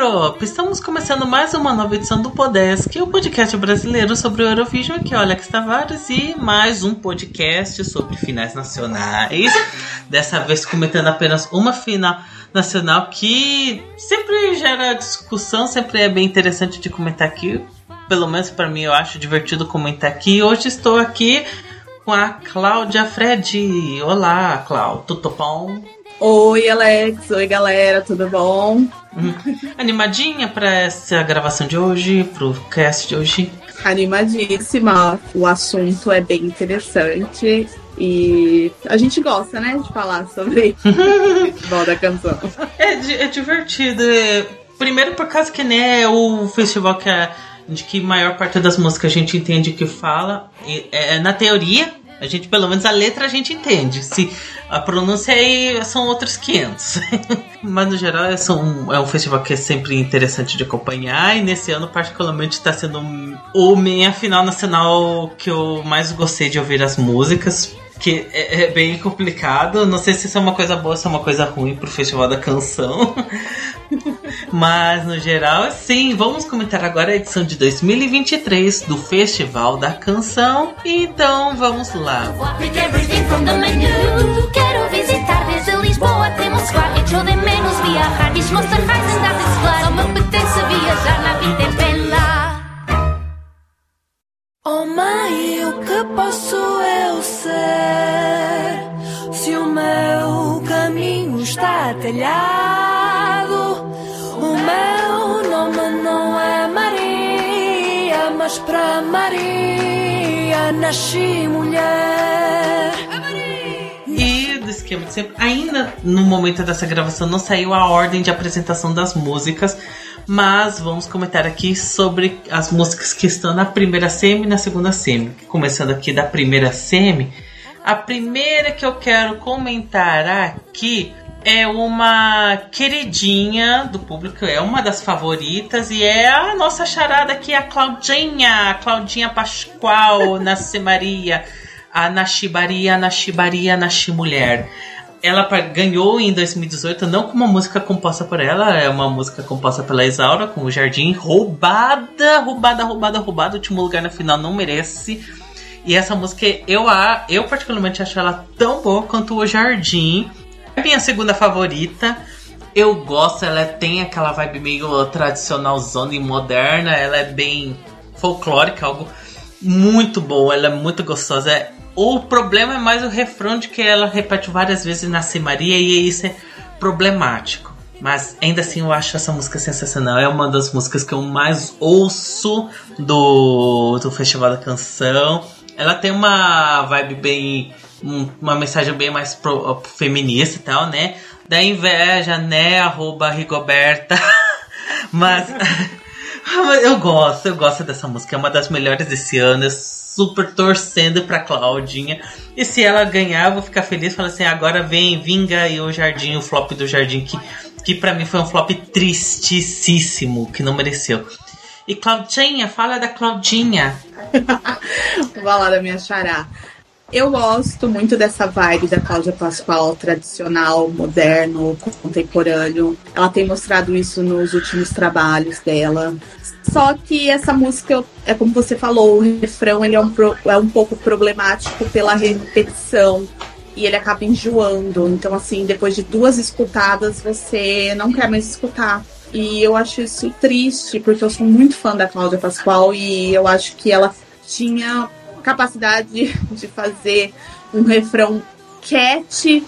Europa! Estamos começando mais uma nova edição do Podesk, o podcast brasileiro sobre o Eurovision. Aqui, olha, que Tavares e mais um podcast sobre finais nacionais. Dessa vez comentando apenas uma final nacional que sempre gera discussão, sempre é bem interessante de comentar aqui. Pelo menos para mim, eu acho divertido comentar aqui. Hoje estou aqui com a Cláudia Fred. Olá, Cláudia, tudo bom? Oi, Alex. Oi, galera. Tudo bom? Hum. Animadinha para essa gravação de hoje, pro cast de hoje? Animadíssima. O assunto é bem interessante e a gente gosta, né, de falar sobre o da canção. É, é divertido. É, primeiro por causa que né, é o festival que a de que maior parte das músicas a gente entende que fala. É, é, na teoria, a gente, pelo menos a letra a gente entende. Se a pronúncia aí são outros 500. Mas no geral é, um, é um festival que é sempre interessante de acompanhar. E nesse ano, particularmente, está sendo o minha final nacional que eu mais gostei de ouvir as músicas que é, é, bem complicado. Não sei se isso é uma coisa boa ou se é uma coisa ruim pro Festival da Canção. Mas no geral, sim, vamos comentar agora a edição de 2023 do Festival da Canção. Então vamos lá. Quero visitar desde Lisboa, temos show de menos viajar, Só me apetece viajar, na vida é bela. Oh mãe, o que posso telhado, o meu nome não é Maria, mas para Maria nasci mulher. E do esquema de sempre, ainda no momento dessa gravação não saiu a ordem de apresentação das músicas mas vamos comentar aqui sobre as músicas que estão na primeira semi e na segunda semi. Começando aqui da primeira semi, a primeira que eu quero comentar aqui é uma queridinha do público, é uma das favoritas e é a nossa charada aqui, a Claudinha, a Claudinha Pascoal, Nasce Maria, a Nashibaria, Nashibaria, Nashi Mulher ela ganhou em 2018 não com uma música composta por ela, é uma música composta pela Isaura com o Jardim, roubada, roubada, roubada, roubada, último lugar na final não merece. E essa música eu eu particularmente acho ela tão boa quanto o Jardim. Minha segunda favorita. Eu gosto, ela tem aquela vibe meio tradicionalzona e moderna, ela é bem folclórica, algo muito boa, ela é muito gostosa. O problema é mais o refrão de que ela repete várias vezes Nasce Maria e isso é problemático. Mas ainda assim eu acho essa música sensacional. É uma das músicas que eu mais ouço do, do Festival da Canção. Ela tem uma vibe bem. Uma mensagem bem mais pro, feminista e tal, né? Da inveja, né? Arroba Rigoberta. Mas. eu gosto, eu gosto dessa música. É uma das melhores desse ano. Eu super torcendo pra Claudinha. E se ela ganhar, eu vou ficar feliz. Falar assim: agora vem, vinga aí o Jardim, o flop do Jardim, que, que para mim foi um flop tristíssimo, que não mereceu. E Claudinha, fala da Claudinha. Vai lá da minha xará. Eu gosto muito dessa vibe da Cláudia Pascoal tradicional, moderno, contemporâneo. Ela tem mostrado isso nos últimos trabalhos dela. Só que essa música, é como você falou, o refrão ele é, um, é um pouco problemático pela repetição e ele acaba enjoando. Então, assim, depois de duas escutadas, você não quer mais escutar. E eu acho isso triste, porque eu sou muito fã da Cláudia Pascoal e eu acho que ela tinha capacidade de fazer um refrão cat,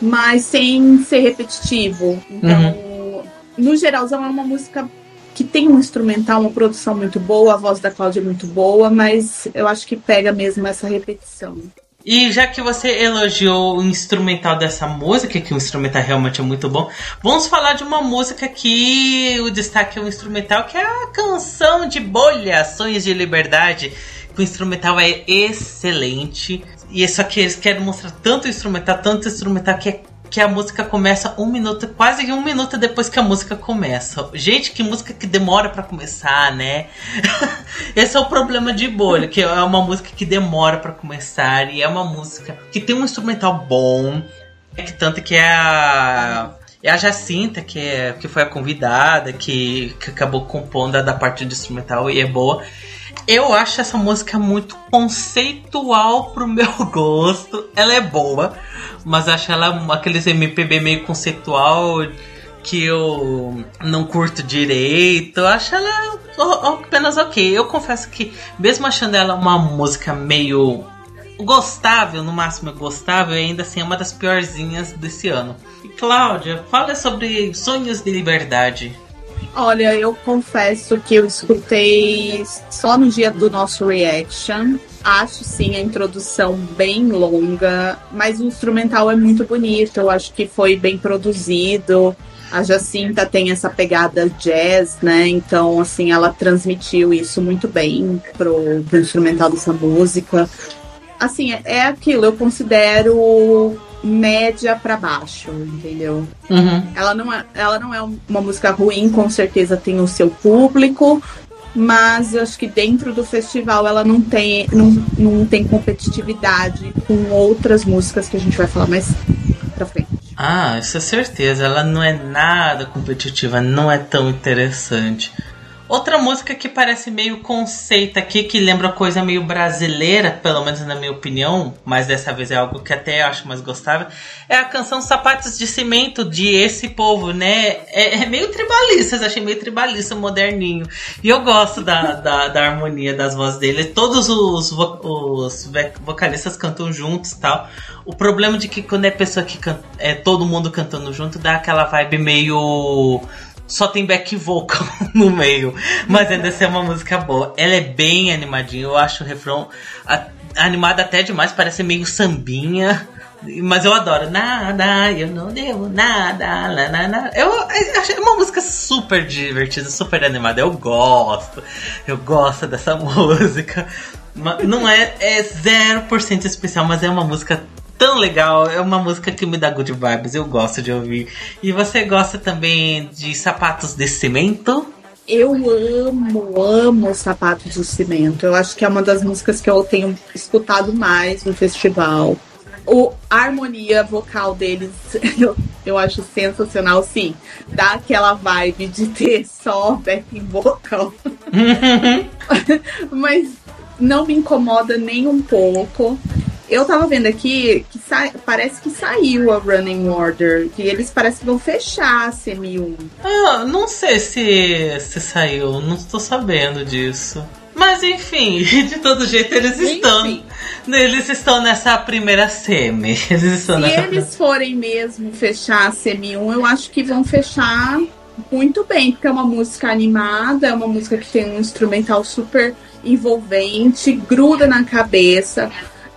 mas sem ser repetitivo. Então, uhum. no geralzão, é uma música que tem um instrumental, uma produção muito boa, a voz da Cláudia é muito boa, mas eu acho que pega mesmo essa repetição. E já que você elogiou o instrumental dessa música, que o instrumental realmente é muito bom, vamos falar de uma música que o destaque é o instrumental, que é a canção de Bolha, Sonhos de Liberdade. O instrumental é excelente. E só que eles querem mostrar tanto instrumental, tanto instrumental que é que a música começa um minuto, quase um minuto depois que a música começa. Gente, que música que demora para começar, né? Esse é o problema de bolha, que é uma música que demora para começar e é uma música que tem um instrumental bom, que tanto que é a E a Jacinta, que, é, que foi a convidada, que, que acabou compondo a da parte de instrumental e é boa. Eu acho essa música muito conceitual pro meu gosto. Ela é boa, mas acho ela aqueles MPB meio conceitual que eu não curto direito. Acho ela apenas ok. Eu confesso que, mesmo achando ela uma música meio gostável, no máximo gostável, ainda assim é uma das piorzinhas desse ano. E Cláudia, fala sobre Sonhos de Liberdade. Olha, eu confesso que eu escutei só no dia do nosso reaction. Acho sim a introdução bem longa, mas o instrumental é muito bonito. Eu acho que foi bem produzido. A Jacinta tem essa pegada jazz, né? Então, assim, ela transmitiu isso muito bem pro, pro instrumental dessa música. Assim, é, é aquilo, eu considero média para baixo, entendeu? Uhum. Ela, não é, ela não é uma música ruim, com certeza tem o seu público, mas eu acho que dentro do festival ela não tem, não, não tem competitividade com outras músicas que a gente vai falar mais pra frente. Ah, isso é certeza. Ela não é nada competitiva, não é tão interessante. Outra música que parece meio conceito aqui, que lembra coisa meio brasileira, pelo menos na minha opinião, mas dessa vez é algo que até eu acho mais gostável, é a canção Sapatos de Cimento de Esse Povo, né? É, é meio tribalista, achei meio tribalista, moderninho. E eu gosto da, da, da harmonia das vozes dele. Todos os, vo os vocalistas cantam juntos tal. O problema de que quando é pessoa que canta, é todo mundo cantando junto, dá aquela vibe meio só tem back vocal no meio. Mas ainda assim é uma música boa. Ela é bem animadinha, eu acho o refrão animado até demais, parece meio sambinha. Mas eu adoro. Nada, eu não devo nada. Lá. Eu, eu achei uma música super divertida, super animada. Eu gosto. Eu gosto dessa música. Não é, é 0% especial, mas é uma música tão legal. É uma música que me dá good vibes. Eu gosto de ouvir. E você gosta também de sapatos de cimento? Eu amo, amo sapatos de cimento. Eu acho que é uma das músicas que eu tenho escutado mais no festival. O, a harmonia vocal deles eu, eu acho sensacional, sim. Dá aquela vibe de ter só backing vocal. Mas não me incomoda nem um pouco. Eu tava vendo aqui que sa... parece que saiu a Running Order, que eles parecem que vão fechar a CM1. Ah, não sei se, se saiu, não estou sabendo disso. Mas enfim, de todo jeito eles estão. Enfim. Eles estão nessa primeira semi. Eles estão Se nessa... eles forem mesmo fechar a CM1, eu acho que vão fechar muito bem, porque é uma música animada, é uma música que tem um instrumental super envolvente, gruda na cabeça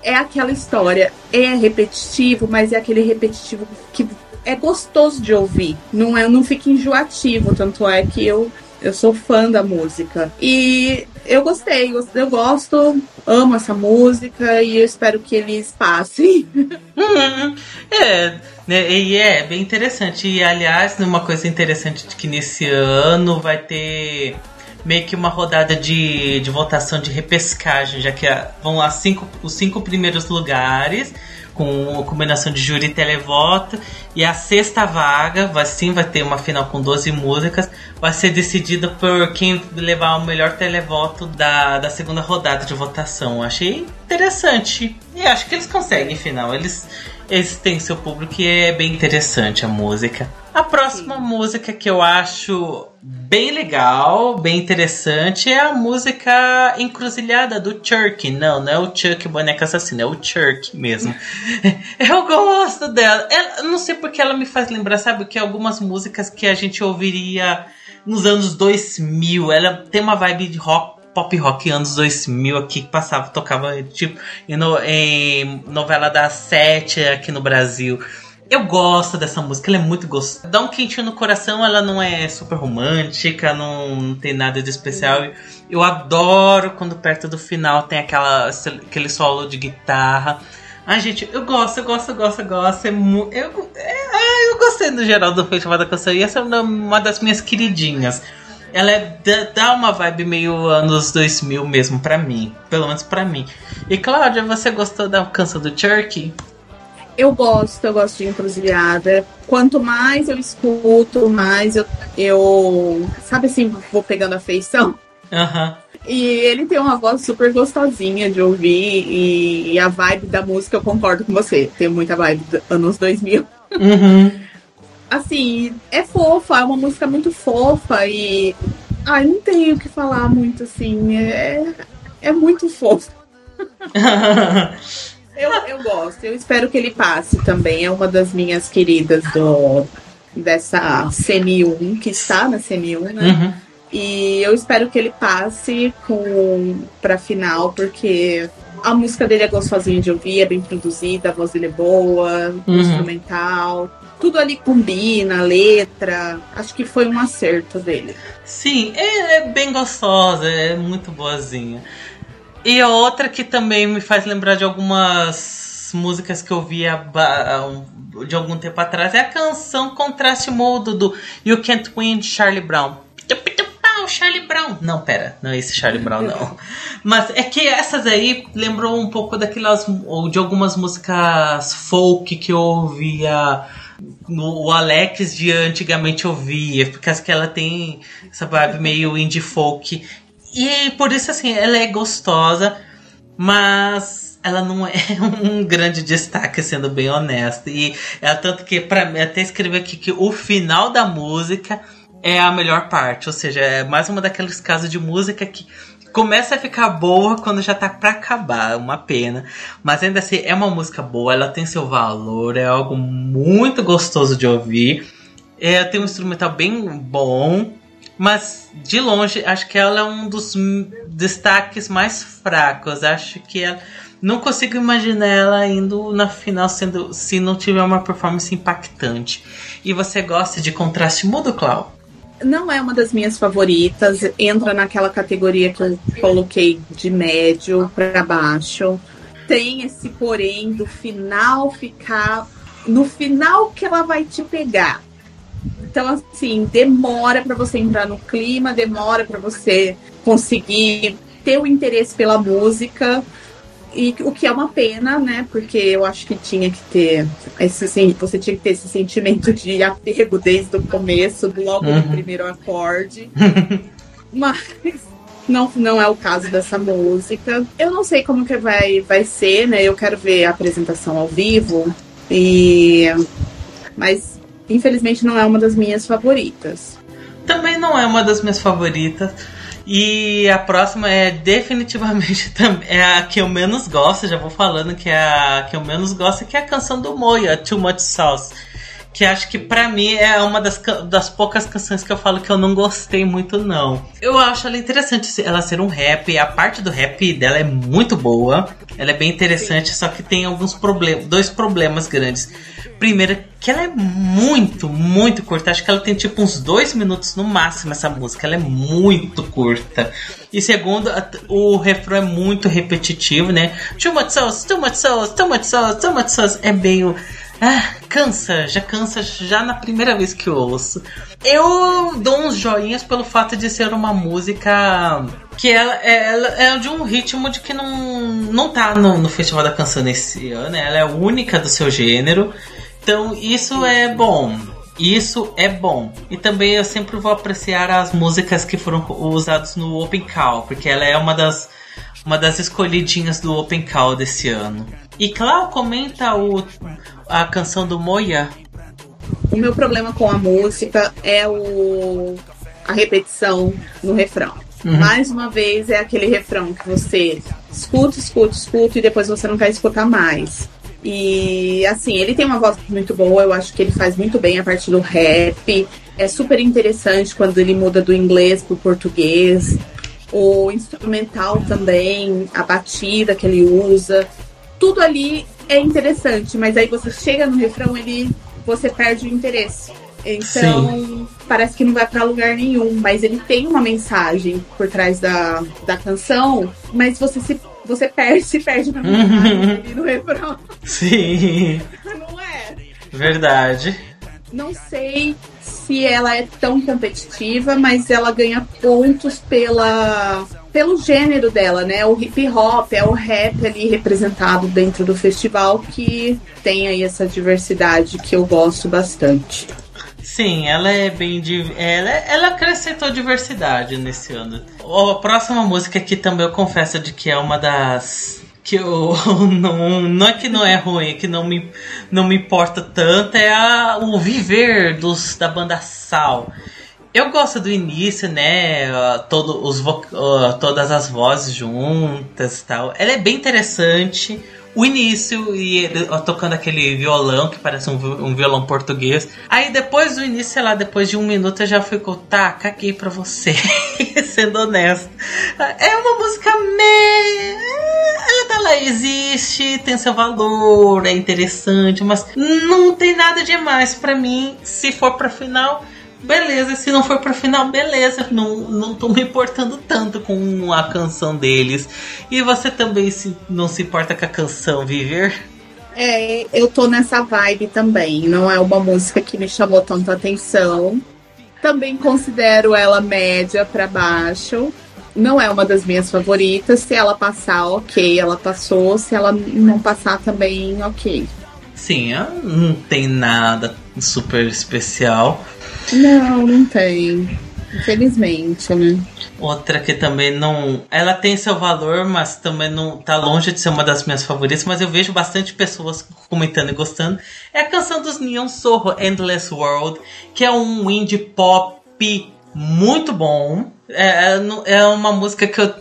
é aquela história. É repetitivo, mas é aquele repetitivo que é gostoso de ouvir. Não é, não fica enjoativo, tanto é que eu eu sou fã da música. E eu gostei, eu gosto, amo essa música e eu espero que eles passem. É, né, e é bem interessante. E aliás, uma coisa interessante de que nesse ano vai ter meio que uma rodada de, de votação de repescagem, já que vão lá cinco, os cinco primeiros lugares com a combinação de júri e televoto. E a sexta vaga, vai sim, vai ter uma final com 12 músicas, vai ser decidida por quem levar o melhor televoto da, da segunda rodada de votação. Achei interessante. E acho que eles conseguem final. Eles, eles têm seu público e é bem interessante a música. A próxima Sim. música que eu acho bem legal, bem interessante, é a música Encruzilhada do Chuck. Não, não é o Chuck boneca assassina, é o Chuck mesmo. eu gosto dela. Ela, não sei porque ela me faz lembrar, sabe, que algumas músicas que a gente ouviria nos anos 2000. Ela tem uma vibe de rock pop rock anos 2000 aqui que passava, tocava tipo em, no, em novela das sete aqui no Brasil. Eu gosto dessa música, ela é muito gostosa. Dá um quentinho no coração, ela não é super romântica, não, não tem nada de especial. Eu adoro quando perto do final tem aquela, aquele solo de guitarra. Ai, gente, eu gosto, eu gosto, eu gosto, eu gosto. É eu, é, eu gostei no geral do Festival da Canção e essa é uma das minhas queridinhas. Ela é, dá uma vibe meio anos 2000 mesmo para mim, pelo menos para mim. E Cláudia, você gostou da canção do Turkey? Eu gosto, eu gosto de encruzilhada. Quanto mais eu escuto, mais eu, eu sabe assim, vou pegando afeição. Aham. E ele tem uma voz super gostosinha de ouvir e, e a vibe da música eu concordo com você. Tem muita vibe dos anos 2000. Uhum. Assim, é fofa, é uma música muito fofa e. Ai, não tenho o que falar muito assim. É, é muito fofo. Eu, eu gosto, eu espero que ele passe também. É uma das minhas queridas do dessa CM1, que está na CM1, né? Uhum. E eu espero que ele passe com pra final, porque a música dele é gostosinha de ouvir, é bem produzida, a voz dele é boa, Uhum. instrumental. Tudo ali combina, letra. Acho que foi um acerto dele. Sim, é, é bem gostosa, é muito boazinha. E a outra que também me faz lembrar de algumas músicas que eu via de algum tempo atrás é a canção Contraste Mudo do You Can't Win de Charlie Brown. Charlie Brown. Não, pera, não é esse Charlie Brown, não. Mas é que essas aí lembrou um pouco daquelas. ou de algumas músicas folk que eu ouvia. O Alex de antigamente ouvia, porque acho que ela tem essa vibe meio indie folk. E por isso, assim, ela é gostosa, mas ela não é um grande destaque, sendo bem honesta. E é tanto que, pra mim, até escrevi aqui que o final da música é a melhor parte. Ou seja, é mais uma daqueles casos de música que começa a ficar boa quando já tá pra acabar. Uma pena. Mas ainda assim, é uma música boa, ela tem seu valor, é algo muito gostoso de ouvir. É, tem um instrumental bem bom. Mas de longe, acho que ela é um dos destaques mais fracos. Acho que ela. Não consigo imaginar ela indo na final sendo se não tiver uma performance impactante. E você gosta de contraste mudo, Clau? Não é uma das minhas favoritas, entra naquela categoria que eu coloquei de médio para baixo. Tem esse porém do final ficar. No final que ela vai te pegar. Então, assim, demora para você entrar no clima, demora para você conseguir ter o interesse pela música. E o que é uma pena, né? Porque eu acho que tinha que ter esse sen- você tinha que ter esse sentimento de apego desde o começo, logo Uhum. no primeiro acorde. Mas não, não é o caso dessa música. Eu não sei como que vai, vai ser, né? Eu quero ver a apresentação ao vivo. E mas infelizmente não é uma das minhas favoritas. Também não é uma das minhas favoritas. E a próxima é definitivamente é a que eu menos gosto. Já vou falando que é a que eu menos gosto, que é a canção do Moia, Too Much Sauce. Que acho que pra mim é uma das, das poucas canções que eu falo que eu não gostei muito, não. Eu acho ela interessante ela ser um rap. A parte do rap dela é muito boa. Ela é bem interessante, só que tem alguns problemas, dois problemas grandes. Primeiro, que ela é muito, muito curta. Acho que ela tem tipo uns dois minutos no máximo essa música. Ela é muito curta. E segundo, o refrão é muito repetitivo, né? Too much sauce, too much sauce, too much sauce, too much sauce. É bem o. Ah, cansa, já cansa já na primeira vez que eu ouço. Eu dou uns joinhas pelo fato de ser uma música que ela, ela é de um ritmo de que não, não tá no, no Festival da Canção nesse ano, né? ela é única do seu gênero. Então isso é bom. Isso é bom. E também eu sempre vou apreciar as músicas que foram usadas no Open Call, porque ela é uma das uma das escolhidinhas do Open Call desse ano. E Clau comenta o, a canção do Moia. O meu problema com a música é o a repetição no refrão. Uhum. Mais uma vez é aquele refrão que você escuta, escuta, escuta e depois você não quer escutar mais. E assim, ele tem uma voz muito boa, eu acho que ele faz muito bem a parte do rap. É super interessante quando ele muda do inglês pro português. O instrumental também, a batida que ele usa. Tudo ali é interessante, mas aí você chega no refrão, ele você perde o interesse. Então, parece que não vai pra lugar nenhum, mas ele tem uma mensagem por trás da, da canção, mas você se você perde, se perde na mensagem ali no refrão. Sim, Não é? verdade. Não sei se ela é tão competitiva, mas ela ganha pontos pela pelo gênero dela, né? O hip hop, é o rap ali representado dentro do festival que tem aí essa diversidade que eu gosto bastante. Sim, ela é bem. Ela, ela acrescentou diversidade nesse ano. A próxima música que também eu confesso de que é uma das. Que eu não, não é que não é ruim, é que não me, não me importa tanto, é a, o viver dos, da banda Sal. Eu gosto do início, né? Todo, os uh, todas as vozes juntas tal. Ela é bem interessante. O início e ele, tocando aquele violão que parece um, um, violão português. Aí depois do início, sei lá, depois de um minuto eu já fico, tá, caguei pra você. Sendo honesto. É uma música me. Ela existe, tem seu valor, é interessante, mas não tem nada demais para mim. Se for pra final, beleza. Se não for pro final, beleza. Não, não tô me importando tanto com a canção deles. E você também se, não se importa com a canção Viver? É, eu tô nessa vibe também. Não é uma música que me chamou tanta atenção. Também considero ela média para baixo. Não é uma das minhas favoritas. Se ela passar, ok, ela passou. Se ela não passar, também, ok. Sim, não tem nada super especial. Não, não tem. Infelizmente, né? Outra que também não. Ela tem seu valor, mas também não tá longe de ser uma das minhas favoritas. Mas eu vejo bastante pessoas comentando e gostando. É a canção dos Neon Sorro, Endless World, que é um indie pop muito bom. É, é, é uma música que eu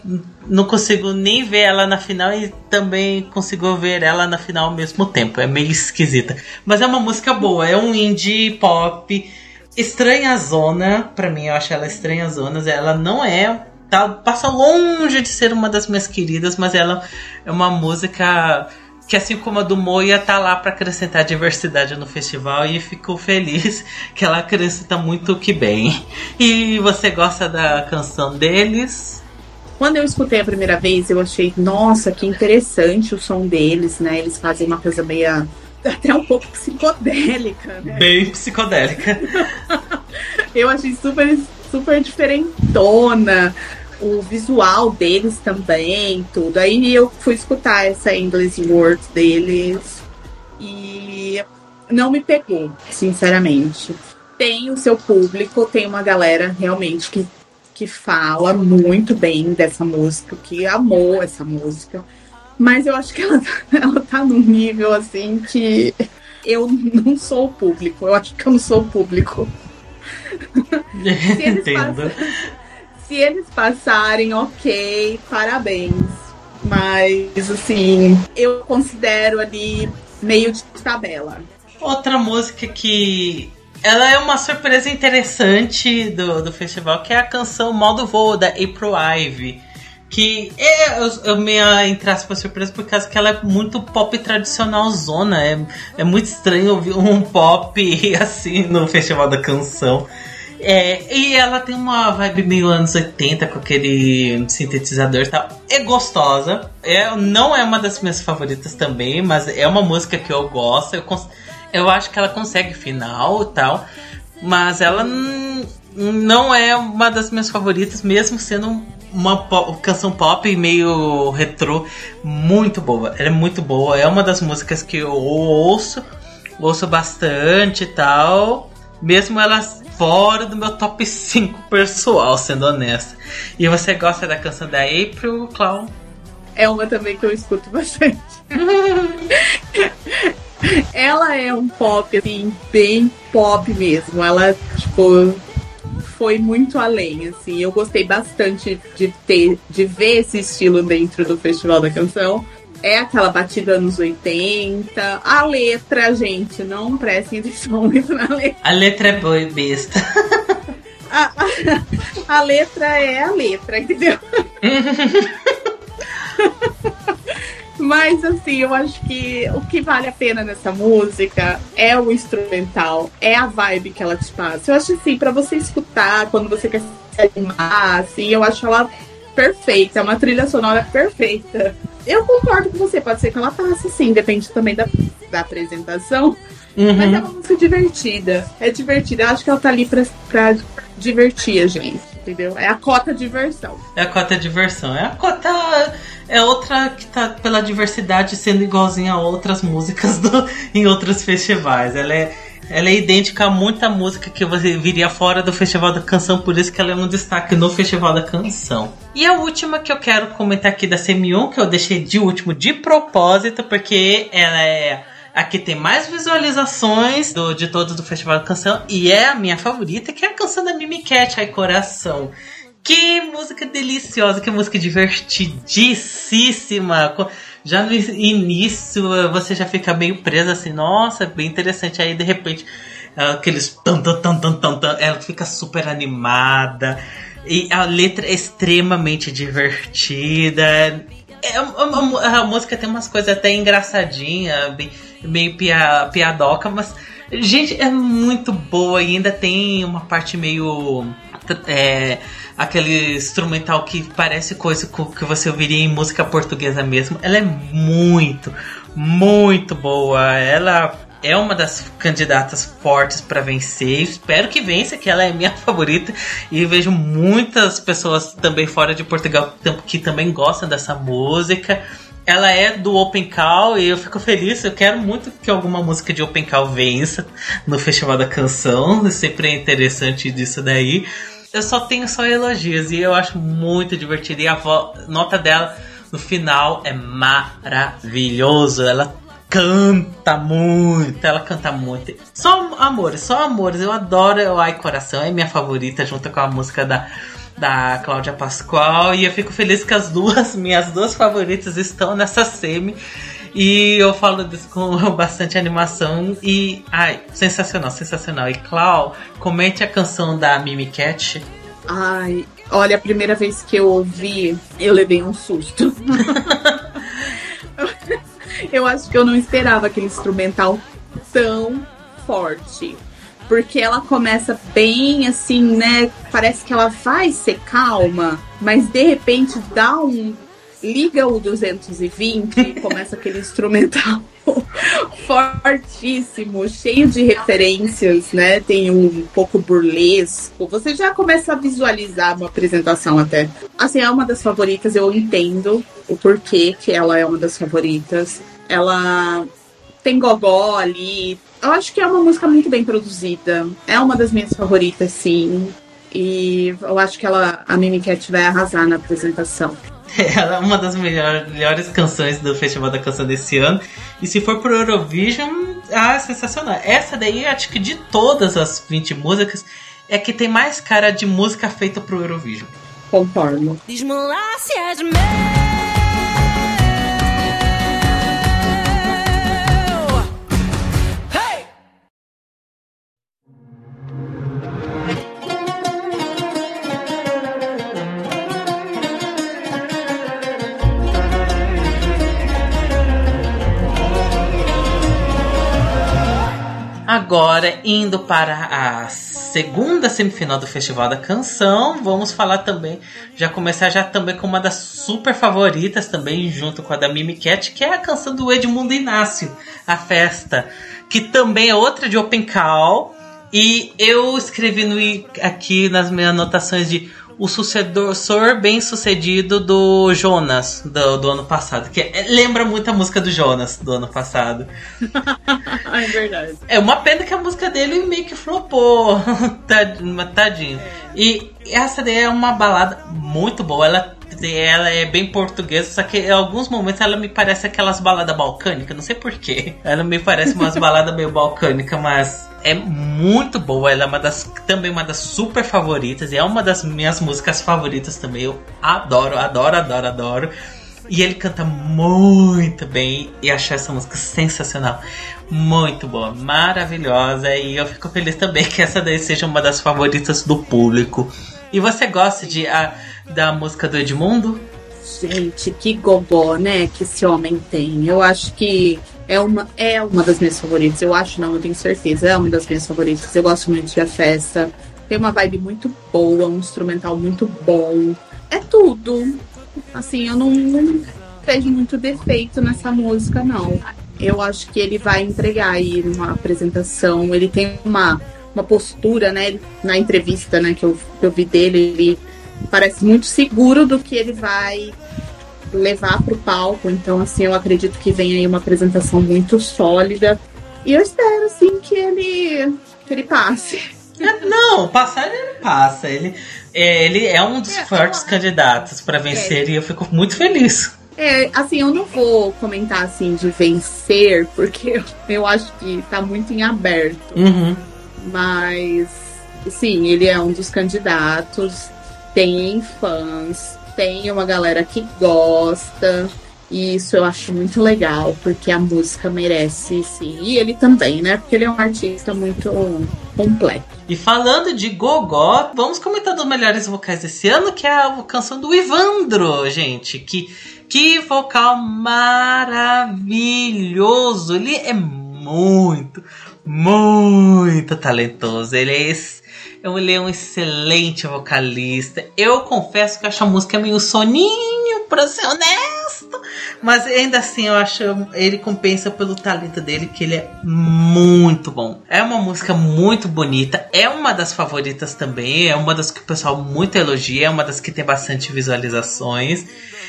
não consigo nem ver ela na final e também consigo ver ela na final ao mesmo tempo. É meio esquisita. Mas é uma música boa, é um indie pop Estranha Zona, para mim, eu acho ela Estranha Zonas. Ela não é. Tá, passa longe de ser uma das minhas queridas, mas ela é uma música que, assim como a do Moia, tá lá para acrescentar diversidade no festival e fico feliz que ela acrescenta muito que bem. E você gosta da canção deles? Quando eu escutei a primeira vez, eu achei, nossa, que interessante o som deles, né? Eles fazem uma coisa meio até um pouco psicodélica, né? Bem psicodélica. eu achei super, super diferentona. O visual deles também, tudo. Aí eu fui escutar essa Endless World deles e não me pegou, sinceramente. Tem o seu público, tem uma galera realmente que, que fala muito bem dessa música, que amou essa música. Mas eu acho que ela, ela tá num nível assim que eu não sou o público. Eu acho que eu não sou o público. se, eles Entendo. se eles passarem, ok, parabéns. Mas assim, eu considero ali meio de tabela. Outra música que ela é uma surpresa interessante do, do festival, que é a canção Modo Voo da April Ive que é eu, eu meio entre aspas surpresa por causa que ela é muito pop tradicional zona. É, é muito estranho ouvir um pop assim no Festival da Canção. É, e ela tem uma vibe meio anos 80 com aquele sintetizador e tal. É gostosa. É, não é uma das minhas favoritas também, mas é uma música que eu gosto. Eu, eu acho que ela consegue final e tal. Mas ela não é uma das minhas favoritas, mesmo sendo uma canção pop meio retrô muito boa. Ela é muito boa. É uma das músicas que eu ouço, ouço bastante e tal. Mesmo elas fora do meu top 5 pessoal, sendo honesta. E você gosta da canção da April, Clown? É uma também que eu escuto bastante. ela é um pop, assim, bem pop mesmo. Ela, tipo, foi muito além, assim. Eu gostei bastante de ter, de ver esse estilo dentro do Festival da Canção. É aquela batida anos 80. A letra, gente, não prestem atenção muito na letra. A letra é boa e besta. A, a, a letra é a letra, entendeu? Mas assim, eu acho que o que vale a pena nessa música é o instrumental, é a vibe que ela te passa. Eu acho assim, para você escutar quando você quer se animar, assim, eu acho ela perfeita, é uma trilha sonora perfeita. Eu concordo com você, pode ser que ela passe sim, depende também da, da apresentação. Uhum. Mas é uma música divertida. É divertida. Eu acho que ela tá ali pra, pra divertir a gente. entendeu? É a cota diversão. É a cota diversão. É a cota. É outra que tá pela diversidade sendo igualzinha a outras músicas do, em outros festivais. Ela é, ela é idêntica a muita música que você viria fora do Festival da Canção, por isso que ela é um destaque no Festival da Canção. E a última que eu quero comentar aqui da CM1, que eu deixei de último de propósito, porque ela é a que tem mais visualizações do, de todos do Festival da Canção e é a minha favorita, que é a canção da Mimi Cat, Ai Coração. Que música deliciosa, que música divertidíssima. Já no início você já fica meio presa assim, nossa, bem interessante. Aí de repente aqueles tan tan tan tan tan, ela fica super animada. E a letra é extremamente divertida. É, a, a, a, música tem umas coisas até engraçadinhas, bem, meio pia, piadoca, mas, gente, é muito boa. E ainda tem uma parte meio. É, aquele instrumental que parece coisa que você ouviria em música portuguesa mesmo. Ela é muito, muito boa. Ela é uma das candidatas fortes para vencer. Espero que vença, que ela é minha favorita. E vejo muitas pessoas também fora de Portugal que também gostam dessa música. Ela é do Open Call e eu fico feliz. Eu quero muito que alguma música de Open Call vença no Festival da Canção. Sempre é interessante disso daí. Eu só tenho só elogios e eu acho muito divertido. E a nota dela no final é maravilhoso. Ela canta muito, ela canta muito. Só amores, só amores. Eu adoro o Ai Coração, é minha favorita, junto com a música da, da Cláudia Pascoal. E eu fico feliz que as duas, minhas duas favoritas, estão nessa semi. E eu falo disso com bastante animação. E, ai, sensacional, sensacional. E Clau, comente a canção da Mimi Cat. Ai, olha, a primeira vez que eu ouvi, eu levei um susto. eu acho que eu não esperava aquele instrumental tão forte. Porque ela começa bem assim, né? Parece que ela vai ser calma, mas de repente dá um. Liga o 220 e começa aquele instrumental fortíssimo, cheio de referências, né? Tem um pouco burlesco. Você já começa a visualizar uma apresentação até. Assim, é uma das favoritas, eu entendo o porquê que ela é uma das favoritas. Ela tem gogó ali. Eu acho que é uma música muito bem produzida. É uma das minhas favoritas, sim. E eu acho que ela, a Mimi Cat vai arrasar na apresentação. Ela é uma das melhores canções do Festival da Canção desse ano. E se for pro Eurovision, ah, é sensacional. Essa daí, acho que de todas as 20 músicas, é que tem mais cara de música feita pro Eurovision. Concordo. Diz-me lá se és meu. Agora, indo para a segunda semifinal do Festival da Canção, vamos falar também, já começar já também com uma das super favoritas também, junto com a da Mimi Cat, que é a canção do Edmundo Inácio, A Festa, que também é outra de Open Call, e eu escrevi no, aqui nas minhas anotações de o sucessor bem sucedido do Jonas do, do ano passado. Que é, lembra muito a música do Jonas do ano passado. é verdade. É uma pena que a música dele meio que flopou. Tadinho. E essa daí é uma balada muito boa. Ela ela é bem portuguesa, só que em alguns momentos ela me parece aquelas baladas balcânicas, não sei porquê. Ela me parece umas baladas meio balcânicas, mas é muito boa. Ela é uma das, também uma das super favoritas. E é uma das minhas músicas favoritas também. Eu adoro, adoro, adoro, adoro. E ele canta muito bem. E achei essa música sensacional. Muito boa, maravilhosa. E eu fico feliz também que essa daí seja uma das favoritas do público. E você gosta de, a, da música do Edmundo? Gente, que gogó, né, que esse homem tem. Eu acho que é uma, é uma das minhas favoritas. Eu acho, não, eu tenho certeza. É uma das minhas favoritas. Eu gosto muito de A Festa. Tem uma vibe muito boa, um instrumental muito bom. É tudo. Assim, eu não, não vejo muito defeito nessa música, não. Eu acho que ele vai entregar aí uma apresentação. Ele tem uma, uma postura, né? Na entrevista, né, que eu, que eu vi dele, ele parece muito seguro do que ele vai levar para o palco. Então, assim, eu acredito que vem aí uma apresentação muito sólida. E eu espero, assim, que ele, que ele passe. É, não, passar ele passa. Ele é, ele é um dos é, fortes candidatos para vencer é. e eu fico muito feliz. É, assim, eu não vou comentar assim de vencer, porque eu acho que tá muito em aberto. Uhum. Mas, sim, ele é um dos candidatos, tem fãs, tem uma galera que gosta. E isso eu acho muito legal, porque a música merece, sim. E ele também, né? Porque ele é um artista muito completo. E falando de Gogó, vamos comentar dos melhores vocais desse ano, que é a canção do Ivandro, gente. Que, que vocal maravilhoso! Ele é muito, muito talentoso. Ele é esse ele é um excelente vocalista. Eu confesso que acho a música meio soninho, pra ser honesto. Mas ainda assim eu acho ele compensa pelo talento dele, que ele é muito bom. É uma música muito bonita. É uma das favoritas também. É uma das que o pessoal muito elogia. É uma das que tem bastante visualizações.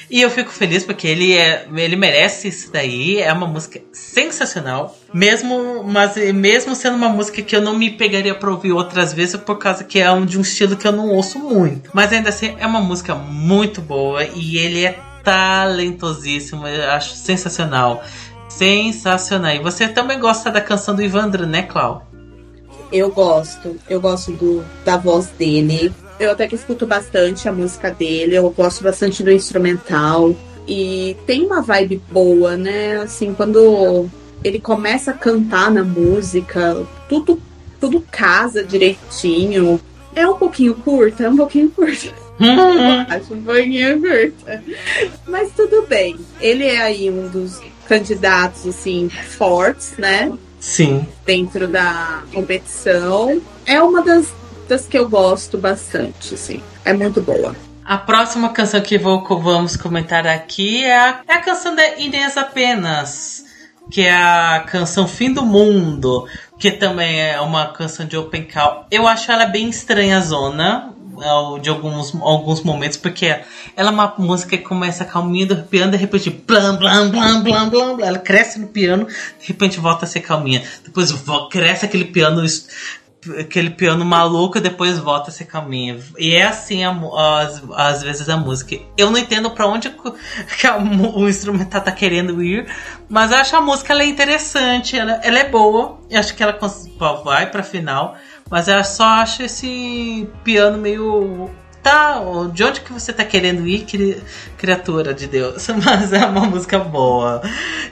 E eu fico feliz porque ele é, ele merece isso daí. É uma música sensacional. Mesmo, mas mesmo sendo uma música que eu não me pegaria para ouvir outras vezes por causa que é um, de um estilo que eu não ouço muito. Mas ainda assim é uma música muito boa e ele é talentosíssimo, eu acho sensacional. Sensacional. E você também gosta da canção do Ivandro, né, Clau? Eu gosto. Eu gosto do, da voz dele. Eu até que escuto bastante a música dele, eu gosto bastante do instrumental. E tem uma vibe boa, né? Assim, quando ele começa a cantar na música, tudo, tudo casa direitinho. É um pouquinho curta, é um pouquinho curta. acho um pouquinho curta. Mas tudo bem. Ele é aí um dos candidatos, assim, fortes, né? Sim. Dentro da competição. É uma das que eu gosto bastante, assim. É muito boa. A próxima canção que vou, vamos comentar aqui é a, é a canção da Inês Apenas, que é a canção Fim do Mundo, que também é uma canção de open call. Eu acho ela bem estranha zona de alguns, alguns momentos, porque ela é uma música que começa calminha do piano, de repente, blam, blam, blam, blam, blam, ela cresce no piano, de repente volta a ser calminha. Depois cresce aquele piano aquele piano maluco e depois volta a ser calminho. E é assim às vezes a música. Eu não entendo para onde que a, o instrumental tá querendo ir, mas eu acho a música ela é interessante, ela, ela é boa. Eu acho que ela vai pra final, mas eu só acho esse piano meio tá, de onde que você tá querendo ir, criatura de Deus? Mas é uma música boa.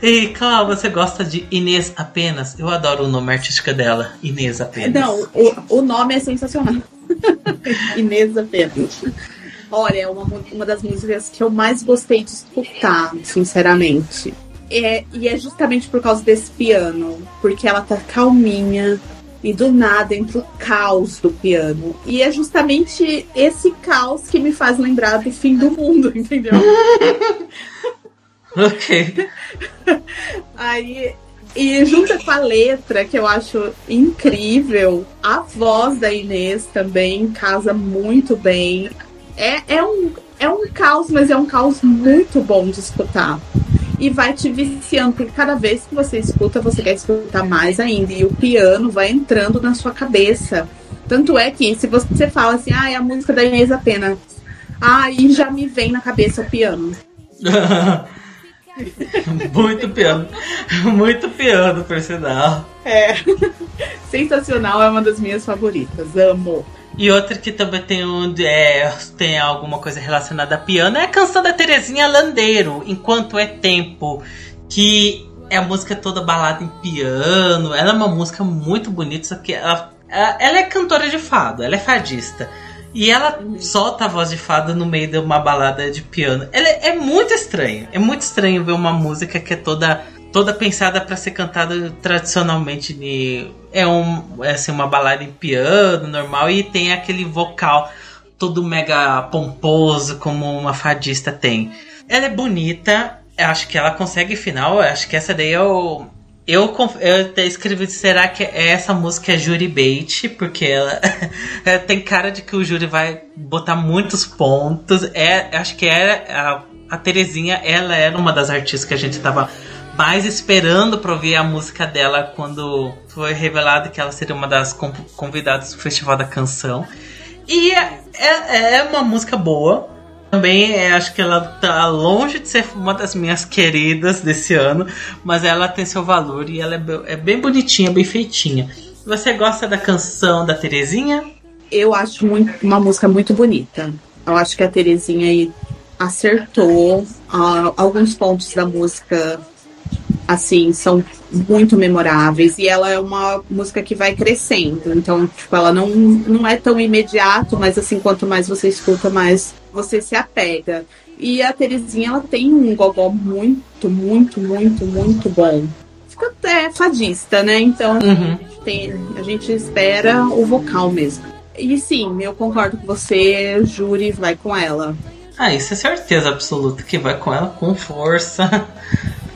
E, claro, você gosta de Inês apenas? Eu adoro o nome artístico dela, Inês apenas. Não, o, o nome é sensacional. Inês apenas. Olha, é uma, uma das músicas que eu mais gostei de escutar, sinceramente. É, e é justamente por causa desse piano, porque ela tá calminha, e do nada entra o caos do piano. E é justamente esse caos que me faz lembrar do fim do mundo, entendeu? ok. Aí. E junto com a letra, que eu acho incrível, a voz da Inês também casa muito bem. É, é, um, é um caos, mas é um caos muito bom de escutar e vai te viciando, porque cada vez que você escuta, você quer escutar mais ainda. E o piano vai entrando na sua cabeça. Tanto é que se você fala assim, ah, é a música da Inês apenas, aí já me vem na cabeça o piano. Muito piano. Muito piano, por sinal. É. Sensacional, é uma das minhas favoritas. Amo. E outra que também tem, um, é, tem alguma coisa relacionada a piano é a canção da Terezinha Landeiro, Enquanto é Tempo, que é a música toda balada em piano. Ela é uma música muito bonita, só que ela, ela é cantora de fado, ela é fadista. E ela solta a voz de fada no meio de uma balada de piano. Ela é, é muito estranho. É muito estranho ver uma música que é toda toda pensada para ser cantada tradicionalmente de é um é assim uma balada em piano normal e tem aquele vocal todo mega pomposo como uma fadista tem. Ela é bonita, acho que ela consegue final, acho que essa daí é o Eu, eu até escrevi, será que essa música é Jury Bait? Porque ela tem cara de que o Júri vai botar muitos pontos. É, acho que era a, a Terezinha, ela era uma das artistas que a gente tava mais esperando para ouvir a música dela quando foi revelado que ela seria uma das convidadas do Festival da Canção. E é, é, é uma música boa, também é, acho que ela tá longe de ser uma das minhas queridas desse ano, mas ela tem seu valor e ela é, é bem bonitinha, bem feitinha. Você gosta da canção da Terezinha? Eu acho muito, uma música muito bonita. Eu acho que a Terezinha aí acertou uh, alguns pontos da música assim, são muito memoráveis e ela é uma música que vai crescendo. Então, tipo, ela não, não é tão imediato, mas assim, quanto mais você escuta, mais você se apega. E a Terezinha, ela tem um gogó muito, muito, muito, muito bom. Fica até fadista, né? Então, uhum. a, gente tem, a gente espera o vocal mesmo. E sim, eu concordo com você, Júri vai com ela. Ah, isso é certeza absoluta que vai com ela com força.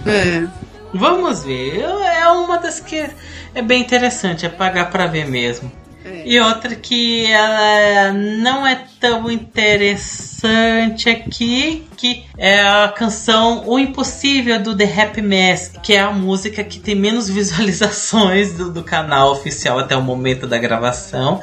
É. Vamos ver. É uma das que é bem interessante, é pagar para ver mesmo. É. E outra que ela não é tão interessante aqui, que é a canção O Impossível do The Happy Mess, que é a música que tem menos visualizações do, do canal oficial até o momento da gravação.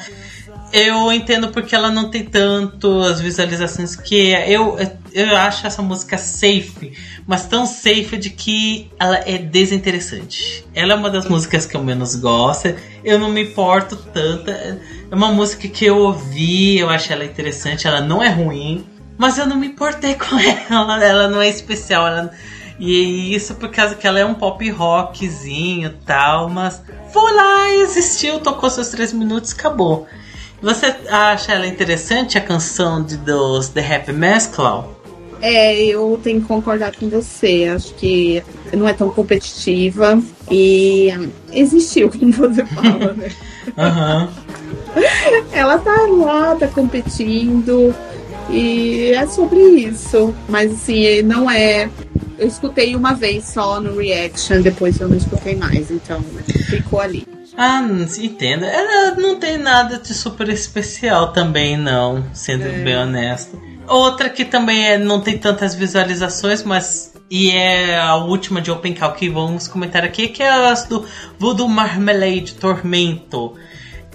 Eu entendo porque ela não tem tanto as visualizações que eu eu acho essa música safe, mas tão safe de que ela é desinteressante. Ela é uma das músicas que eu menos gosto. Eu não me importo tanto. É uma música que eu ouvi, eu acho ela interessante, ela não é ruim, mas eu não me importei com ela. Ela não é especial, ela e isso por causa que ela é um pop rockzinho tal, mas foi lá, existiu, tocou seus três minutos, acabou. Você acha ela interessante a canção de, dos The Happy Mess, Clau? É, eu tenho que concordar com você. Acho que não é tão competitiva e existiu, como você fala, né? uhum. Ela tá lá, tá competindo e é sobre isso. Mas assim, não é. Eu escutei uma vez só no reaction, depois eu não escutei mais, então ficou ali. Ah, entendo. Ela não tem nada de super especial também, não, sendo é. bem honesto. Outra que também é, não tem tantas visualizações, mas. E é a última de Open Call que vamos comentar aqui, que é as do Voodoo Marmalade Tormento.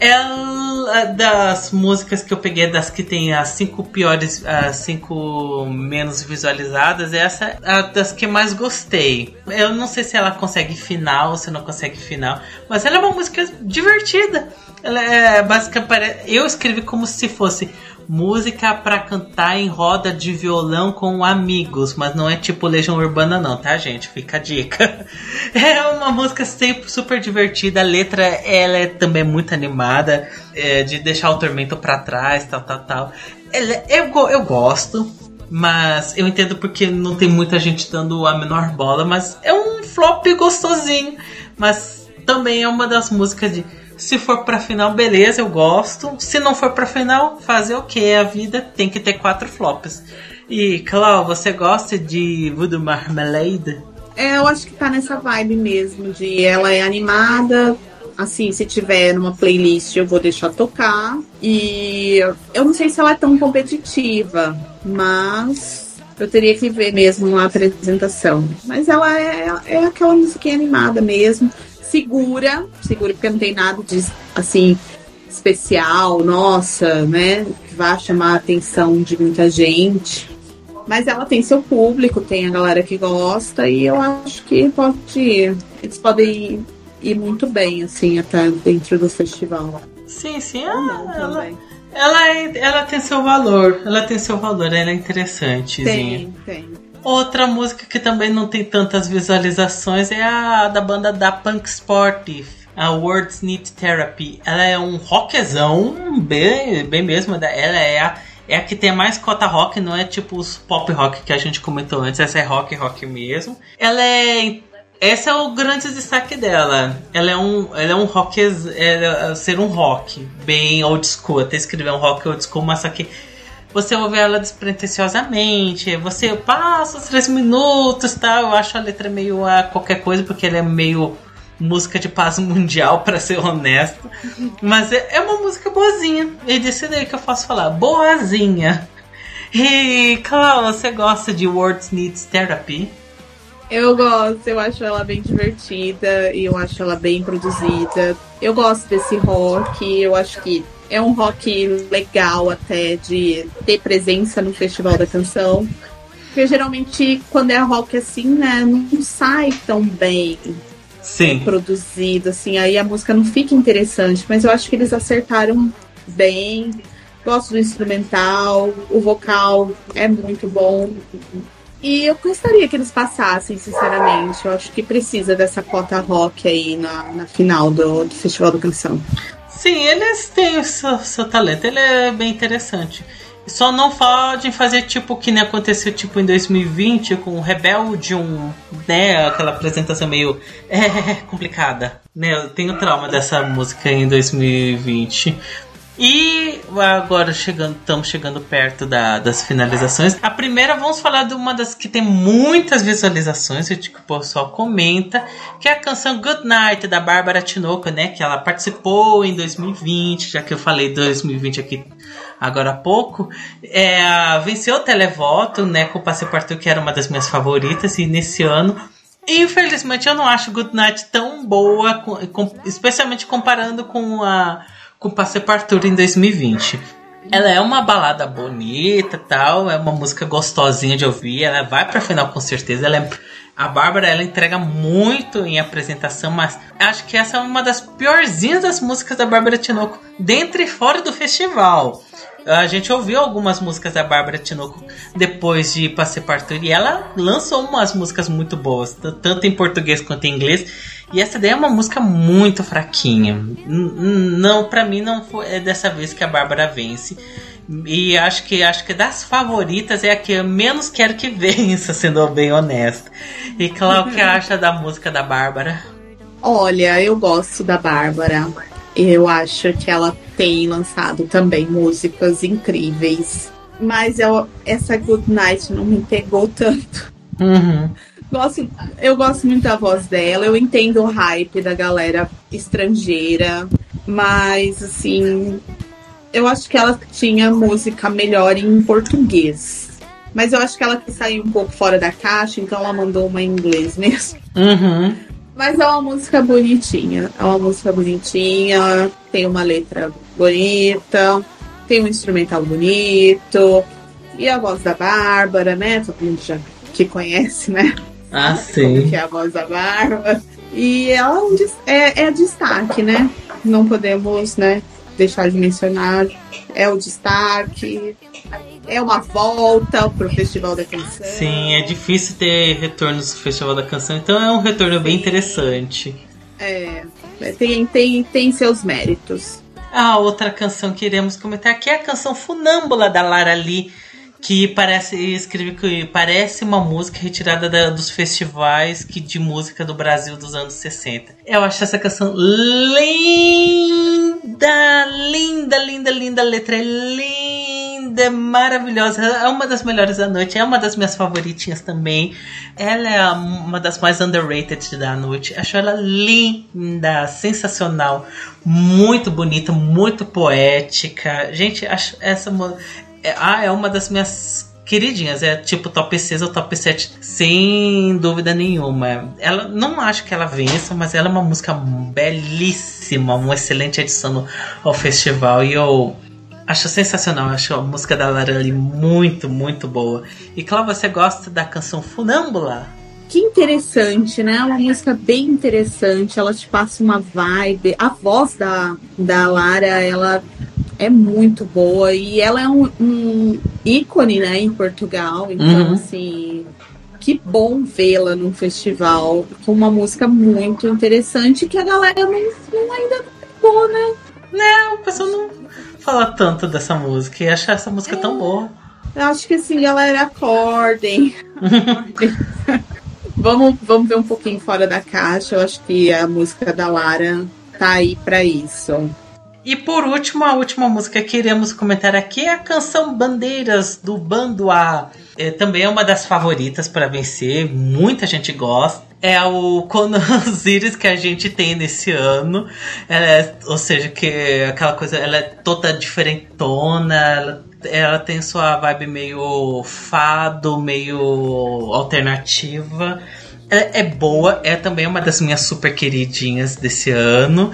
Ela, das músicas que eu peguei, das que tem as cinco piores, as cinco menos visualizadas, essa é a das que mais gostei. Eu não sei se ela consegue final se não consegue final, mas ela é uma música divertida. Ela é basicamente. Eu escrevi como se fosse música para cantar em roda de violão com amigos, mas não é tipo Legião Urbana não, tá, gente? Fica a dica. É uma música sempre super divertida, a letra ela é também muito animada, é, de deixar o tormento para trás, tal, tal, tal. Ela, eu, eu gosto, mas eu entendo porque não tem muita gente dando a menor bola, mas é um flop gostosinho, mas também é uma das músicas de se for pra final, beleza, eu gosto. Se não for pra final, fazer o que? A vida tem que ter quatro flops. E, Clau, você gosta de Voodoo Marmalade? É, eu acho que tá nessa vibe mesmo, de ela é animada, assim, se tiver numa playlist eu vou deixar tocar. E eu não sei se ela é tão competitiva, mas eu teria que ver mesmo a apresentação. Mas ela é, é aquela musiquinha animada mesmo segura, segura porque não tem nada de assim especial, nossa, né, que vá chamar a atenção de muita gente. Mas ela tem seu público, tem a galera que gosta e eu acho que pode ir. Eles podem ir muito bem, assim, até dentro do festival. Sim, sim, ela, ela, ela, é, ela, tem seu valor. Ela tem seu valor, ela é interessante. Tem, tem. Outra música que também não tem tantas visualizações é a da banda da Punk Sportive, a Words Need Therapy. Ela é um rockzão, bem, bem mesmo. Ela é a, é a que tem mais cota rock, não é tipo os pop rock que a gente comentou antes. Essa é rock, rock mesmo. Ela é esse é o grande destaque dela. Ela é um, ela é um rock, é, ser um rock bem old school. Até escrever um rock old school, mas só que você ouve ela despretensiosamente, você passa os três minutos. Tá? Eu acho a letra meio a qualquer coisa, porque ela é meio música de paz mundial, para ser honesto. Mas é, é, uma música boazinha. E desse daí que eu posso falar. Boazinha. E, Cláudia, você gosta de Words Needs Therapy? Eu gosto, eu acho ela bem divertida e eu acho ela bem produzida. Eu gosto desse rock, eu acho que é um rock legal até de ter presença no Festival da Canção. Porque geralmente quando é rock assim, né, não sai tão bem Sim. produzido, assim, aí a música não fica interessante, mas eu acho que eles acertaram bem. Gosto do instrumental, o vocal é muito bom. E eu gostaria que eles passassem, sinceramente. Eu acho que precisa dessa cota rock aí na, na final do, do Festival da Canção. Sim, eles têm o seu, seu talento, ele é bem interessante. Só não podem fazer tipo que nem aconteceu tipo em 2020 com o Rebeldium, né? Aquela apresentação meio é, complicada. Né? Eu tenho trauma dessa música em 2020. E agora chegando, estamos chegando perto da, das finalizações. A primeira, vamos falar de uma das que tem muitas visualizações, que o pessoal comenta, que é a canção Good Night da Bárbara Tinoco, né? Que ela participou em 2020, já que eu falei 2020 aqui agora há pouco. É, venceu o televoto, né? Com o Passepartout, que era uma das minhas favoritas, e nesse ano Infelizmente eu não acho Good Night tão boa, com, com, especialmente comparando com a com Passepartout em 2020. Ela é uma balada bonita tal, é uma música gostosinha de ouvir, ela vai pra final com certeza. Ela é, a Bárbara ela entrega muito em apresentação, mas acho que essa é uma das piorzinhas das músicas da Bárbara Tinoco, dentro e fora do festival. A gente ouviu algumas músicas da Bárbara Tinoco depois de Passepartout e ela lançou umas músicas muito boas, tanto em português quanto em inglês. E essa daí é uma música muito fraquinha. Não, para mim não foi é dessa vez que a Bárbara vence. E acho que acho que das favoritas é a que eu menos quero que vença, sendo bem honesta. E claro, o que acha da música da Bárbara? Olha, eu gosto da Bárbara. Eu acho que ela tem lançado também músicas incríveis. Mas eu, essa Good Night não me pegou tanto. Uhum. Gosto, eu gosto muito da voz dela, eu entendo o hype da galera estrangeira, mas assim, eu acho que ela tinha música melhor em português. Mas eu acho que ela quis sair um pouco fora da caixa, então ela mandou uma em inglês mesmo. Uhum. Mas é uma música bonitinha. É uma música bonitinha, tem uma letra bonita, tem um instrumental bonito. E a voz da Bárbara, né? Todo mundo já que conhece, né? Ah, sim. Que é a voz da Bárbara. E ela é, é destaque, né? Não podemos, né, deixar de mencionar. É o destaque. É uma volta pro Festival da Canção. Sim, é difícil ter retornos no Festival da Canção, então é um retorno bem interessante. É, tem, tem, tem seus méritos. A outra canção que iremos comentar aqui é a canção Funâmbula da Lara Lee que parece escreve que parece uma música retirada da, dos festivais que, de música do Brasil dos anos 60. Eu acho essa canção linda, linda, linda, linda, letra é linda, maravilhosa, é uma das melhores da noite, é uma das minhas favoritinhas também. Ela é uma das mais underrated da noite. Acho ela linda, sensacional, muito bonita, muito poética. Gente, acho essa é, ah, é uma das minhas queridinhas. É tipo top 6 ou top 7, sem dúvida nenhuma. Ela não acho que ela vença, mas ela é uma música belíssima, uma excelente adição ao festival. E eu acho sensacional. acho a música da Lara ali muito, muito boa. E claro, você gosta da canção Funâmbula? Que interessante, né? Uma música bem interessante. Ela te passa uma vibe. A voz da, da Lara, ela é muito boa e ela é um, um ícone, né, em Portugal. Então, uhum. assim, que bom vê-la num festival com uma música muito interessante que a galera não, não ainda pegou, né? Né, o pessoal não fala tanto dessa música e acha essa música é, tão boa. Eu acho que assim, galera, acordem. acordem. vamos, vamos ver um pouquinho fora da caixa. Eu acho que a música da Lara tá aí para isso. E por último, a última música que iremos comentar aqui é a canção Bandeiras do Bando A. É, também é uma das favoritas para vencer, muita gente gosta. É o Conan que a gente tem nesse ano. É, ou seja, que aquela coisa, ela é toda diferentona, ela, ela tem sua vibe meio fado, meio alternativa. É, é boa, é também uma das minhas super queridinhas desse ano.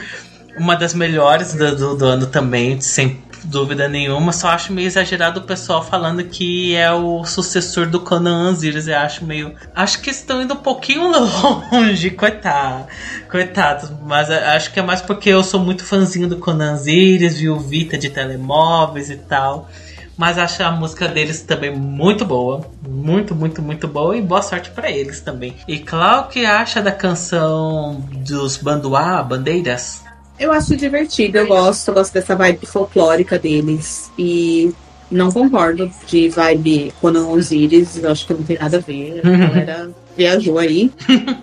Uma das melhores do, do, do ano também, sem dúvida nenhuma. Só acho meio exagerado o pessoal falando que é o sucessor do Conan Osiris. Eu acho meio. Acho que estão indo um pouquinho longe, coitado. Coitados. Mas acho que é mais porque eu sou muito fãzinho do Conan Osiris, viu Vita de telemóveis e tal. Mas acho a música deles também muito boa. Muito, muito, muito boa. E boa sorte para eles também. E Clau, que acha da canção dos Banduá, Bandeiras? Eu acho divertido, eu gosto, eu gosto dessa vibe folclórica deles. E não concordo de vibe Conan Osiris, eu acho que não tem nada a ver. A galera viajou aí.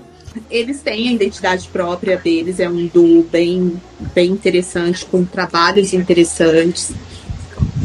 Eles têm a identidade própria deles, é um duo bem, bem interessante, com trabalhos interessantes.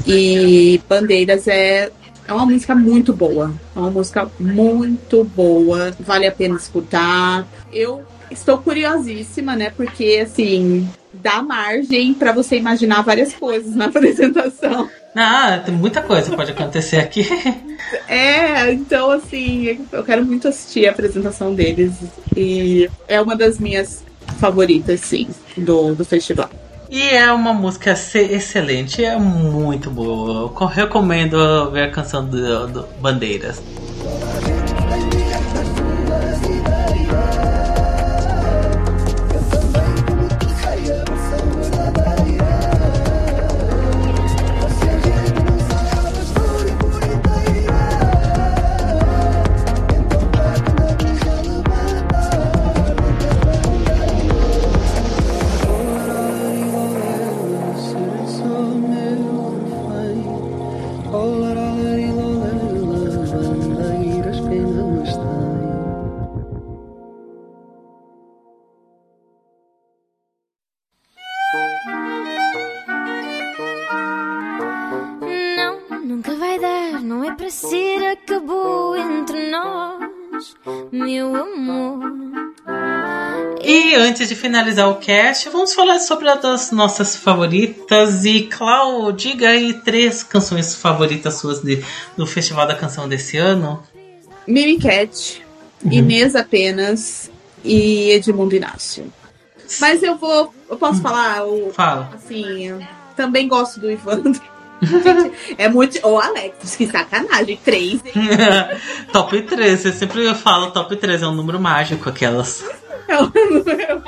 E Bandeiras é, é uma música muito boa. É uma música muito boa, vale a pena escutar. Eu estou curiosíssima, né? Porque, assim, dá margem para você imaginar várias coisas na apresentação. Ah, tem muita coisa que pode acontecer aqui. É, então assim, eu quero muito assistir a apresentação deles e é uma das minhas favoritas, sim, do, do festival. E é uma música excelente, é muito boa. Eu recomendo ver a canção do, do Bandeiras. Finalizar o cast, vamos falar sobre as nossas favoritas. E, Clau, diga aí três canções favoritas suas de, do Festival da Canção desse ano. Mimi Cat, uhum. Inês apenas e Edmundo Inácio. Mas eu vou. Eu posso uhum. falar? O, Fala. Assim, também gosto do Ivandro. é muito. Ô, Alex, que sacanagem. Três, hein? top 3. Você sempre fala top 3, é um número mágico, aquelas.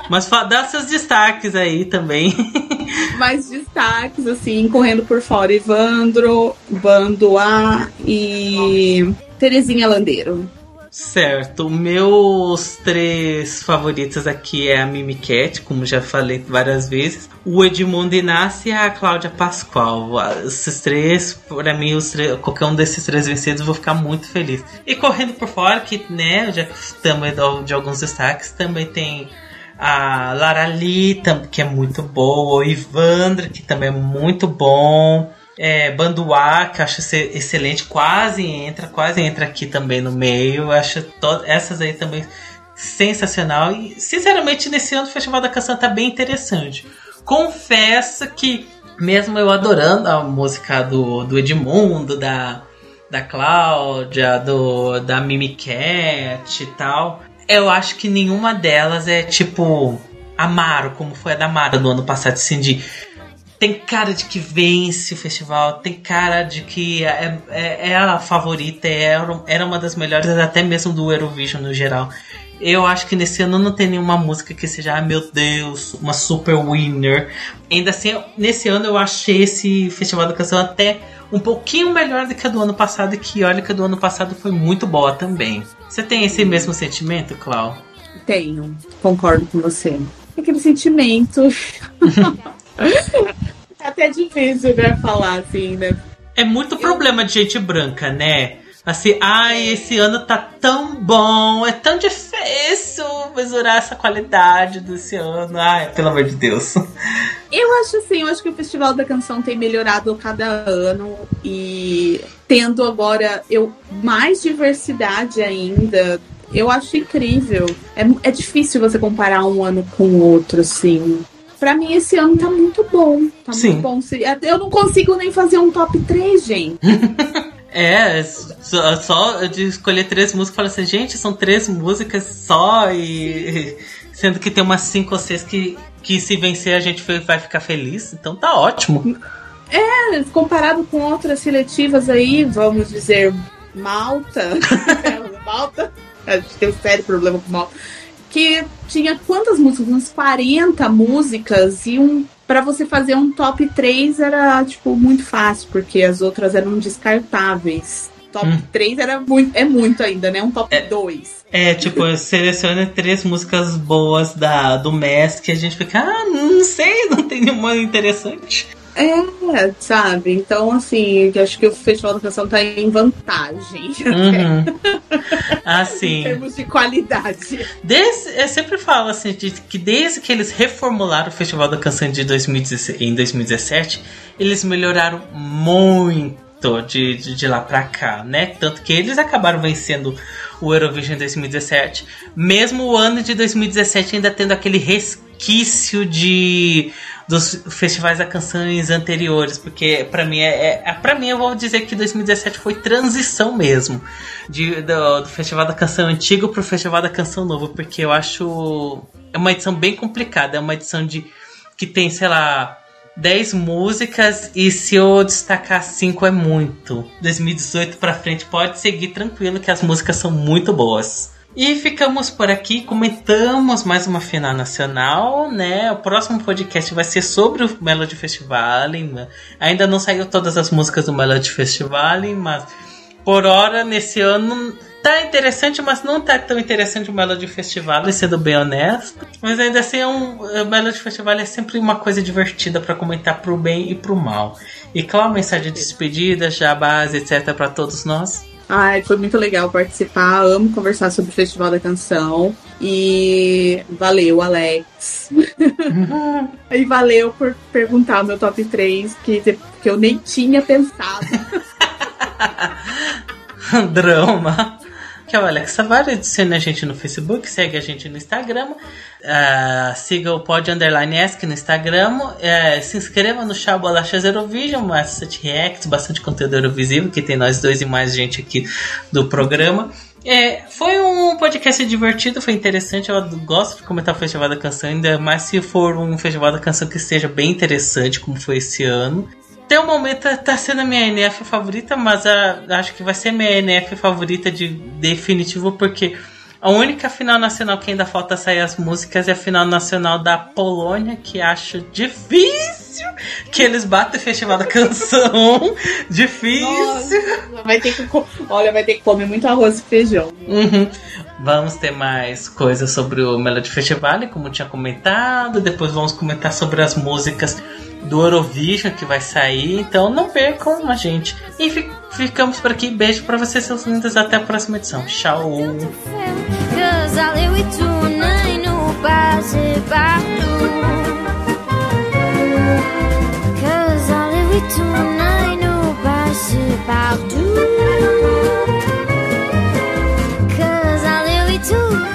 Mas dá seus destaques aí também. Mais destaques, assim, correndo por fora, Ivandro, Bando A e Terezinha Landeiro. Certo, meus três favoritos aqui é a Mimi Cat, como já falei várias vezes, o Edmundo Inácio e a Cláudia Pascoal. Esses três, para mim, três, qualquer um desses três vencidos, eu vou ficar muito feliz. E correndo por fora, que né, já também de alguns destaques, também tem a Lara Lee, que é muito boa, o Ivandra, que também é muito bom é, Banduá, que eu acho excelente, quase entra, quase entra aqui também no meio. Eu acho essas aí também sensacional. E, sinceramente, nesse ano o Festival da Canção tá bem interessante. Confesso que, mesmo eu adorando a música do, do Edmundo, da, da Cláudia, do, da Mimi Cat e tal, eu acho que nenhuma delas é tipo Amaro, como foi a da Mara no ano passado, assim, de tem cara de que vence o festival, tem cara de que é, é, é a favorita, é, era uma das melhores, até mesmo do Eurovision no geral. Eu acho que nesse ano não tem nenhuma música que seja, ah, meu Deus, uma super winner. Ainda assim, nesse ano eu achei esse Festival da Canção até um pouquinho melhor do que a do ano passado, que olha que a do ano passado foi muito boa também. Você tem esse mesmo sentimento, Clau? Tenho, concordo com você. Aquele sentimento. É até difícil, né, falar assim, né? É muito problema de gente branca, né? Assim, ai, esse ano tá tão bom, é tão difícil mesurar essa qualidade desse ano. Ai, pelo amor de Deus. Eu acho assim, eu acho que o Festival da Canção tem melhorado cada ano e tendo agora eu mais diversidade ainda. Eu acho incrível. É, é difícil você comparar um ano com o outro, assim. Pra mim, esse ano tá muito bom. Tá Sim. muito bom. Eu não consigo nem fazer um top 3, gente. É, só, só de escolher três músicas, falar assim, gente, são três músicas só e. Sendo que tem umas cinco ou seis que, que se vencer a gente vai ficar feliz, então tá ótimo. É, comparado com outras seletivas aí, vamos dizer, Malta. Malta. A gente tem um sério problema com Malta. Que tinha quantas músicas? Umas 40 músicas e um para você fazer um top 3 era, tipo, muito fácil, porque as outras eram descartáveis. Top hum. 3 era muito, é muito ainda, né? Um top é, 2. É, tipo, seleciona três músicas boas da, do mês que a gente fica, ah, não sei, não tem nenhuma interessante. É, sabe? Então, assim, acho que o Festival da Canção tá em vantagem. Uhum. Assim. em termos de qualidade. Desde, eu sempre falo assim, de, que desde que eles reformularam o Festival da Canção de 2017, em 2017, eles melhoraram muito de, de, de, lá pra cá, né? Tanto que eles acabaram vencendo o Eurovision 2017, mesmo o ano de 2017 ainda tendo aquele resquício de dos festivais da canções anteriores, porque para mim é, é para mim eu vou dizer que 2017 foi transição mesmo de, do, do festival da canção antigo pro festival da canção novo, porque eu acho é uma edição bem complicada, é uma edição de que tem, sei lá, 10 músicas e se eu destacar 5 é muito. 2018 para frente pode seguir tranquilo que as músicas são muito boas. E ficamos por aqui, comentamos mais uma final nacional, né? O próximo podcast vai ser sobre o Melody Festival. Ainda não saiu todas as músicas do Melody Festival, mas por hora, nesse ano, tá interessante, mas não tá tão interessante o Melody Festival, sendo bem honesto. Mas ainda assim, é um, o Melody Festival é sempre uma coisa divertida para comentar pro bem e pro mal. E claro, mensagem de despedida, jabás, etc. para todos nós. Ai, foi muito legal participar. Amo conversar sobre o Festival da Canção. E valeu, Alex. e valeu por perguntar o meu top 3, que, que eu nem tinha pensado. Drama que é o Alex Tavares. Adicione a gente no Facebook, segue a gente no Instagram. Uh, siga o Pod Underline no Instagram. Uh, se inscreva no Chá Bolachas Eurovision, bastante reacts, bastante conteúdo Eurovisivo, que tem nós dois e mais gente aqui do programa. É, foi um podcast divertido, foi interessante. Eu gosto de comentar o Festival da Canção, ainda mais se for um Festival da Canção que seja bem interessante, como foi esse ano. Até o momento tá sendo a minha NF favorita, mas a, acho que vai ser minha NF favorita de definitivo, porque a única final nacional que ainda falta sair as músicas é a final nacional da Polônia, que acho difícil que eles batem o festival da canção. difícil. Nossa, vai ter que, olha, vai ter que comer muito arroz e feijão. Uhum. Vamos ter mais coisas sobre o Melody Festival, como tinha comentado. Depois vamos comentar sobre as músicas do Eurovision que vai sair. Então não percam a gente. E ficamos por aqui. Beijo para vocês, seus lindos. Até a próxima edição. Tchau. Partout. Cause I live it too.